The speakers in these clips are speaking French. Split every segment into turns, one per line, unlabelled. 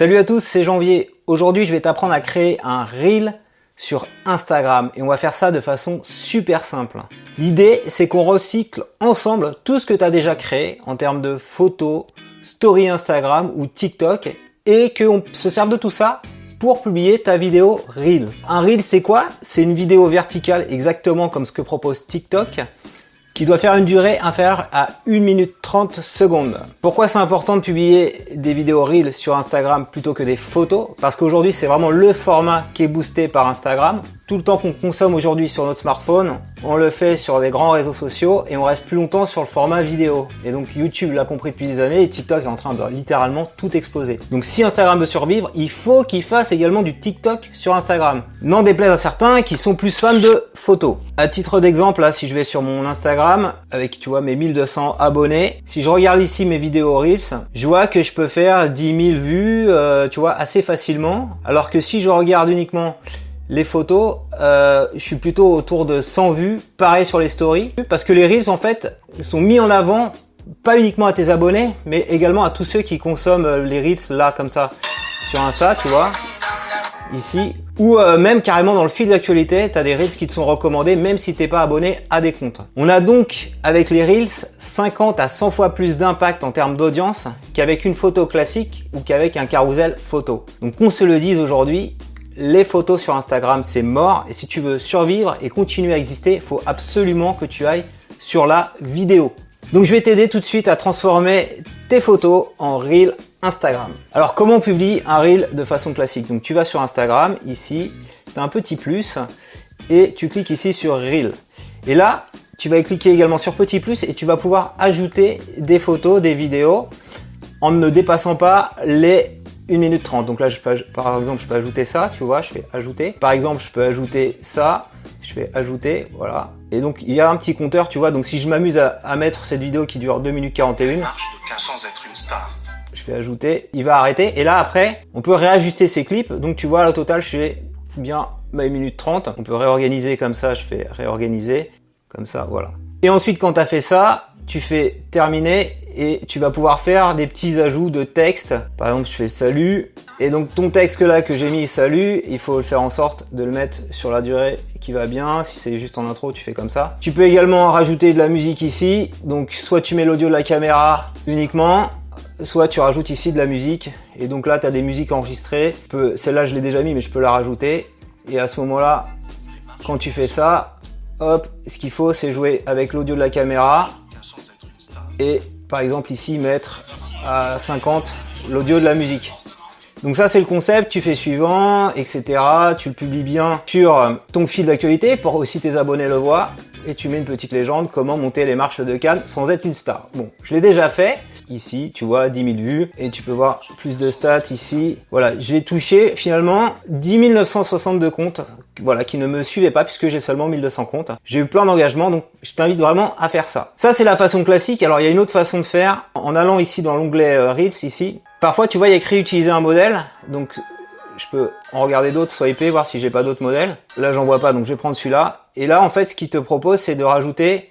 Salut à tous, c'est Janvier. Aujourd'hui, je vais t'apprendre à créer un reel sur Instagram et on va faire ça de façon super simple. L'idée, c'est qu'on recycle ensemble tout ce que tu as déjà créé en termes de photos, story Instagram ou TikTok et qu'on se serve de tout ça pour publier ta vidéo reel. Un reel, c'est quoi? C'est une vidéo verticale exactement comme ce que propose TikTok qui doit faire une durée inférieure à 1 minute 30 secondes. Pourquoi c'est important de publier des vidéos Reels sur Instagram plutôt que des photos? Parce qu'aujourd'hui c'est vraiment le format qui est boosté par Instagram. Tout le temps qu'on consomme aujourd'hui sur notre smartphone, on le fait sur des grands réseaux sociaux et on reste plus longtemps sur le format vidéo. Et donc YouTube l'a compris depuis des années et TikTok est en train de littéralement tout exploser. Donc si Instagram veut survivre, il faut qu'il fasse également du TikTok sur Instagram. N'en déplaise à certains qui sont plus fans de photos. À titre d'exemple, là, si je vais sur mon Instagram avec, tu vois, mes 1200 abonnés, si je regarde ici mes vidéos Reels, je vois que je peux faire 10 000 vues, euh, tu vois, assez facilement. Alors que si je regarde uniquement les photos, euh, je suis plutôt autour de 100 vues. Pareil sur les stories. Parce que les Reels, en fait, sont mis en avant pas uniquement à tes abonnés, mais également à tous ceux qui consomment euh, les Reels là, comme ça, sur Insta, tu vois. Ici. Ou euh, même carrément dans le fil d'actualité, tu as des Reels qui te sont recommandés même si t'es pas abonné à des comptes. On a donc avec les Reels 50 à 100 fois plus d'impact en termes d'audience qu'avec une photo classique ou qu'avec un carousel photo. Donc qu'on se le dise aujourd'hui, les photos sur Instagram, c'est mort. Et si tu veux survivre et continuer à exister, il faut absolument que tu ailles sur la vidéo. Donc je vais t'aider tout de suite à transformer tes photos en reel Instagram. Alors comment on publie un reel de façon classique? Donc tu vas sur Instagram, ici, tu as un petit plus et tu cliques ici sur reel. Et là, tu vas cliquer également sur petit plus et tu vas pouvoir ajouter des photos, des vidéos en ne dépassant pas les 1 minute 30. Donc là, je peux, par exemple, je peux ajouter ça, tu vois, je fais ajouter. Par exemple, je peux ajouter ça, je fais ajouter, voilà. Et donc, il y a un petit compteur, tu vois. Donc, si je m'amuse à, mettre cette vidéo qui dure 2 minutes 41, je fais ajouter, il va arrêter. Et là, après, on peut réajuster ces clips. Donc, tu vois, au total, je fais bien ma minute 30. On peut réorganiser comme ça, je fais réorganiser, comme ça, voilà. Et ensuite, quand tu as fait ça, tu fais terminer et tu vas pouvoir faire des petits ajouts de texte. Par exemple, je fais salut et donc ton texte là que j'ai mis salut, il faut le faire en sorte de le mettre sur la durée qui va bien. Si c'est juste en intro, tu fais comme ça. Tu peux également rajouter de la musique ici. Donc soit tu mets l'audio de la caméra uniquement, soit tu rajoutes ici de la musique. Et donc là, tu as des musiques enregistrées. Celle-là, je l'ai déjà mis, mais je peux la rajouter. Et à ce moment-là, quand tu fais ça, hop, ce qu'il faut, c'est jouer avec l'audio de la caméra et par exemple ici mettre à 50 l'audio de la musique. Donc ça c'est le concept, tu fais suivant, etc. Tu le publies bien sur ton fil d'actualité pour aussi tes abonnés le voient. Et tu mets une petite légende, comment monter les marches de Cannes sans être une star. Bon, je l'ai déjà fait. Ici, tu vois, 10 000 vues. Et tu peux voir plus de stats ici. Voilà, j'ai touché finalement 10 962 comptes voilà, qui ne me suivaient pas puisque j'ai seulement 1200 comptes. J'ai eu plein d'engagements, donc je t'invite vraiment à faire ça. Ça, c'est la façon classique. Alors, il y a une autre façon de faire. En allant ici dans l'onglet euh, Reels, ici, parfois, tu vois, il y a écrit utiliser un modèle. Donc, je peux en regarder d'autres, swiper, voir si j'ai pas d'autres modèles. Là, j'en vois pas, donc je vais prendre celui-là. Et là, en fait, ce qu'il te propose, c'est de rajouter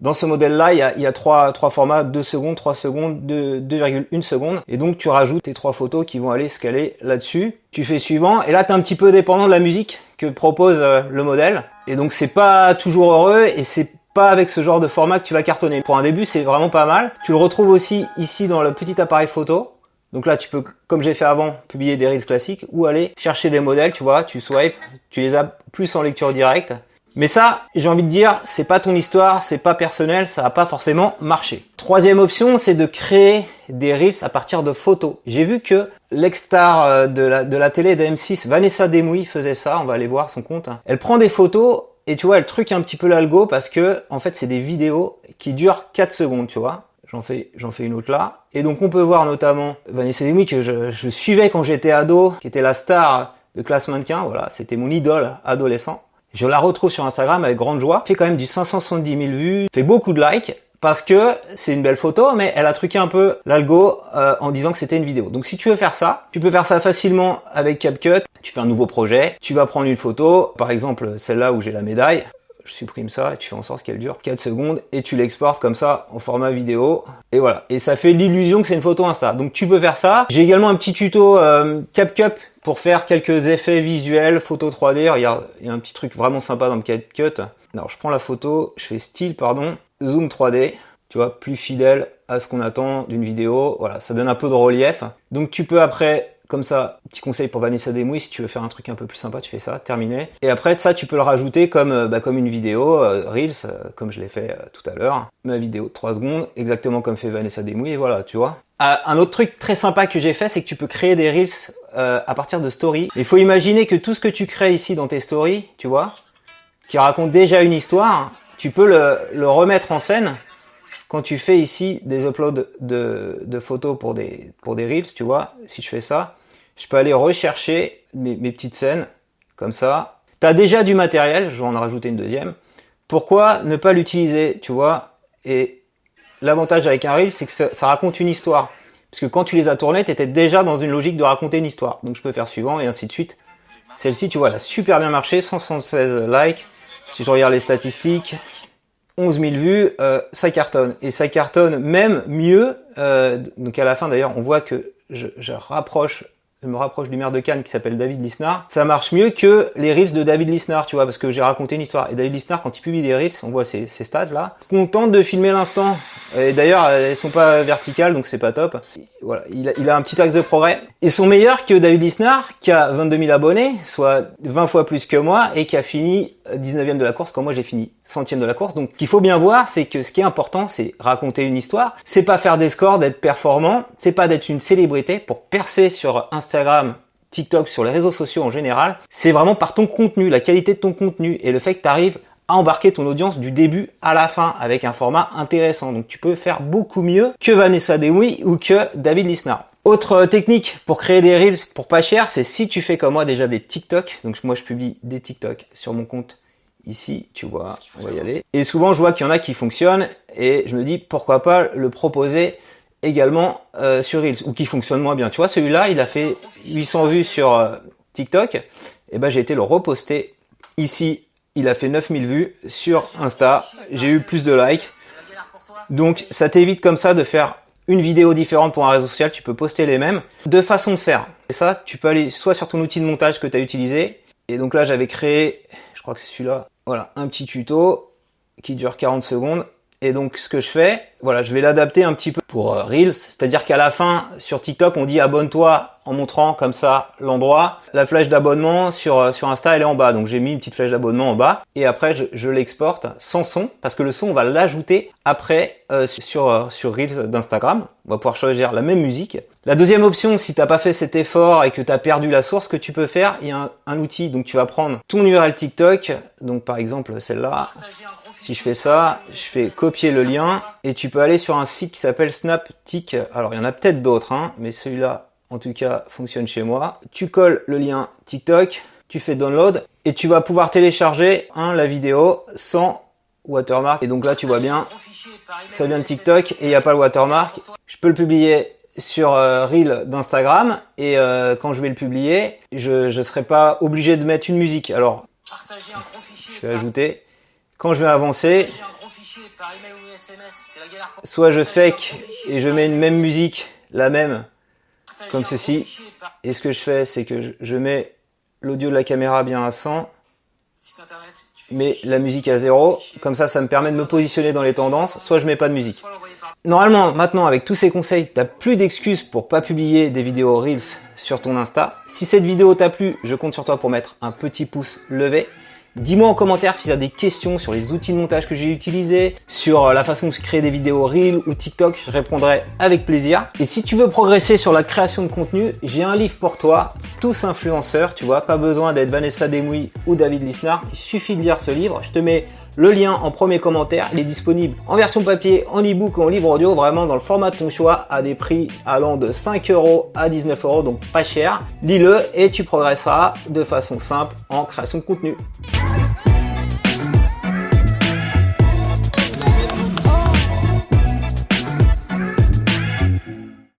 dans ce modèle-là, il y a, il y a trois, trois formats, 2 secondes, 3 secondes, 2,1 secondes. Et donc, tu rajoutes tes trois photos qui vont aller scaler là-dessus. Tu fais suivant. Et là, tu es un petit peu dépendant de la musique que propose euh, le modèle. Et donc, c'est pas toujours heureux et c'est pas avec ce genre de format que tu vas cartonner. Pour un début, c'est vraiment pas mal. Tu le retrouves aussi ici dans le petit appareil photo. Donc là, tu peux, comme j'ai fait avant, publier des reels classiques ou aller chercher des modèles, tu vois, tu swipes, tu les as plus en lecture directe. Mais ça, j'ai envie de dire, c'est pas ton histoire, c'est pas personnel, ça va pas forcément marcher. Troisième option, c'est de créer des reels à partir de photos. J'ai vu que l'ex-star euh, de la, de la télé de M6, Vanessa Demouy, faisait ça, on va aller voir son compte. Elle prend des photos et tu vois, elle truque un petit peu l'algo parce que, en fait, c'est des vidéos qui durent 4 secondes, tu vois. J'en fais, j'en fais une autre là. Et donc, on peut voir notamment Vanessa Demouy que je, je suivais quand j'étais ado, qui était la star de classe mannequin, voilà, c'était mon idole adolescent. Je la retrouve sur Instagram avec grande joie. Fait quand même du 570 000 vues, fait beaucoup de likes parce que c'est une belle photo, mais elle a truqué un peu l'algo euh, en disant que c'était une vidéo. Donc si tu veux faire ça, tu peux faire ça facilement avec CapCut. Tu fais un nouveau projet, tu vas prendre une photo, par exemple celle-là où j'ai la médaille. Je supprime ça et tu fais en sorte qu'elle dure 4 secondes et tu l'exportes comme ça en format vidéo. Et voilà. Et ça fait l'illusion que c'est une photo Insta. Donc tu peux faire ça. J'ai également un petit tuto euh, CapCut pour faire quelques effets visuels, photo 3D. Regarde, il y a un petit truc vraiment sympa dans le CapCut. Alors je prends la photo, je fais style, pardon, zoom 3D. Tu vois, plus fidèle à ce qu'on attend d'une vidéo. Voilà, ça donne un peu de relief. Donc tu peux après comme ça, petit conseil pour Vanessa Demouy, si tu veux faire un truc un peu plus sympa, tu fais ça, terminé. Et après ça, tu peux le rajouter comme, euh, bah, comme une vidéo, euh, Reels, euh, comme je l'ai fait tout à l'heure. Ma vidéo de 3 secondes, exactement comme fait Vanessa Demouy, et voilà, tu vois. un autre truc très sympa que j'ai fait, c'est que tu peux créer des Reels à partir de stories. Il faut imaginer que tout ce que tu crées ici dans tes stories, tu vois, qui raconte déjà une histoire, tu peux le, le remettre en scène quand tu fais ici des uploads de, de, photos pour des, pour des reels, tu vois, si je fais ça, je peux aller rechercher mes, mes petites scènes, comme ça. Tu as déjà du matériel, je vais en rajouter une deuxième. Pourquoi ne pas l'utiliser, tu vois? Et l'avantage avec un reel, c'est que ça, ça, raconte une histoire. Parce que quand tu les as tournés, tu étais déjà dans une logique de raconter une histoire. Donc je peux faire suivant et ainsi de suite. Celle-ci, tu vois, elle a super bien marché, 176 likes. Si je regarde les statistiques, 11 000 vues, euh, ça cartonne. Et ça cartonne même mieux. Euh, donc à la fin d'ailleurs, on voit que je, je rapproche je me rapproche du maire de Cannes qui s'appelle David Lisnard, ça marche mieux que les reels de David Lisnard, tu vois, parce que j'ai raconté une histoire. Et David Lisnard, quand il publie des reels, on voit ces, stats là. On tente de filmer l'instant. Et d'ailleurs, elles sont pas verticales, donc c'est pas top. Voilà, il a, il a, un petit axe de progrès. Ils sont meilleurs que David Lisnard, qui a 22 000 abonnés, soit 20 fois plus que moi, et qui a fini 19e de la course quand moi j'ai fini centième de la course. Donc, qu'il faut bien voir, c'est que ce qui est important, c'est raconter une histoire. C'est pas faire des scores, d'être performant. C'est pas d'être une célébrité pour percer sur Instagram, TikTok, sur les réseaux sociaux en général. C'est vraiment par ton contenu, la qualité de ton contenu et le fait que tu arrives à embarquer ton audience du début à la fin avec un format intéressant. Donc tu peux faire beaucoup mieux que Vanessa Dewey ou que David Lisnard. Autre technique pour créer des reels pour pas cher, c'est si tu fais comme moi déjà des TikTok. Donc moi je publie des TikTok sur mon compte ici, tu vois, on va y aller. Et souvent je vois qu'il y en a qui fonctionnent et je me dis pourquoi pas le proposer également euh, sur Reels ou qui fonctionne moins bien. Tu vois, celui-là, il a fait 800 vues sur euh, TikTok. Et ben j'ai été le reposter ici il a fait 9000 vues sur Insta. J'ai eu plus de likes. Donc ça t'évite comme ça de faire une vidéo différente pour un réseau social, tu peux poster les mêmes. Deux façons de faire. Et ça, tu peux aller soit sur ton outil de montage que tu as utilisé. Et donc là, j'avais créé, je crois que c'est celui-là, voilà, un petit tuto qui dure 40 secondes. Et donc ce que je fais, voilà, je vais l'adapter un petit peu pour euh, Reels, c'est-à-dire qu'à la fin sur TikTok, on dit abonne-toi en montrant comme ça l'endroit. La flèche d'abonnement sur euh, sur Insta, elle est en bas, donc j'ai mis une petite flèche d'abonnement en bas et après je, l'exporte sans son parce que le son on va l'ajouter après euh, sur sur Reels d'Instagram. On va pouvoir choisir la même musique. La deuxième option, si t'as pas fait cet effort et que tu as perdu la source, que tu peux faire, il y a un, un outil, donc tu vas prendre ton URL TikTok, donc par exemple celle-là. Si je fais ça, je fais copier le lien et tu peux aller sur un site qui s'appelle Snaptic. Alors il y en a peut-être d'autres, hein, mais celui-là en tout cas fonctionne chez moi. Tu colles le lien TikTok, tu fais download et tu vas pouvoir télécharger hein, la vidéo sans watermark. Et donc là tu vois bien, ça vient de TikTok et il n'y a pas le watermark. Je peux le publier sur euh, Reel d'Instagram et euh, quand je vais le publier, je ne serai pas obligé de mettre une musique. Alors, je vais ajouter quand je vais avancer, soit je fake et je mets une même musique, la même, comme ceci. Et ce que je fais, c'est que je mets l'audio de la caméra bien à 100, mais la musique à 0. Comme ça, ça me permet de me positionner dans les tendances. Soit je mets pas de musique. Normalement, maintenant, avec tous ces conseils, t'as plus d'excuses pour pas publier des vidéos Reels sur ton Insta. Si cette vidéo t'a plu, je compte sur toi pour mettre un petit pouce levé. Dis-moi en commentaire si tu as des questions sur les outils de montage que j'ai utilisés, sur euh, la façon de créer des vidéos Reel ou TikTok, je répondrai avec plaisir. Et si tu veux progresser sur la création de contenu, j'ai un livre pour toi, tous influenceurs, tu vois, pas besoin d'être Vanessa Demouy ou David Lisnard, il suffit de lire ce livre, je te mets le lien en premier commentaire, est disponible en version papier, en ebook ou en livre audio, vraiment dans le format de ton choix, à des prix allant de 5 euros à 19 euros, donc pas cher. Lis-le et tu progresseras de façon simple en création de contenu.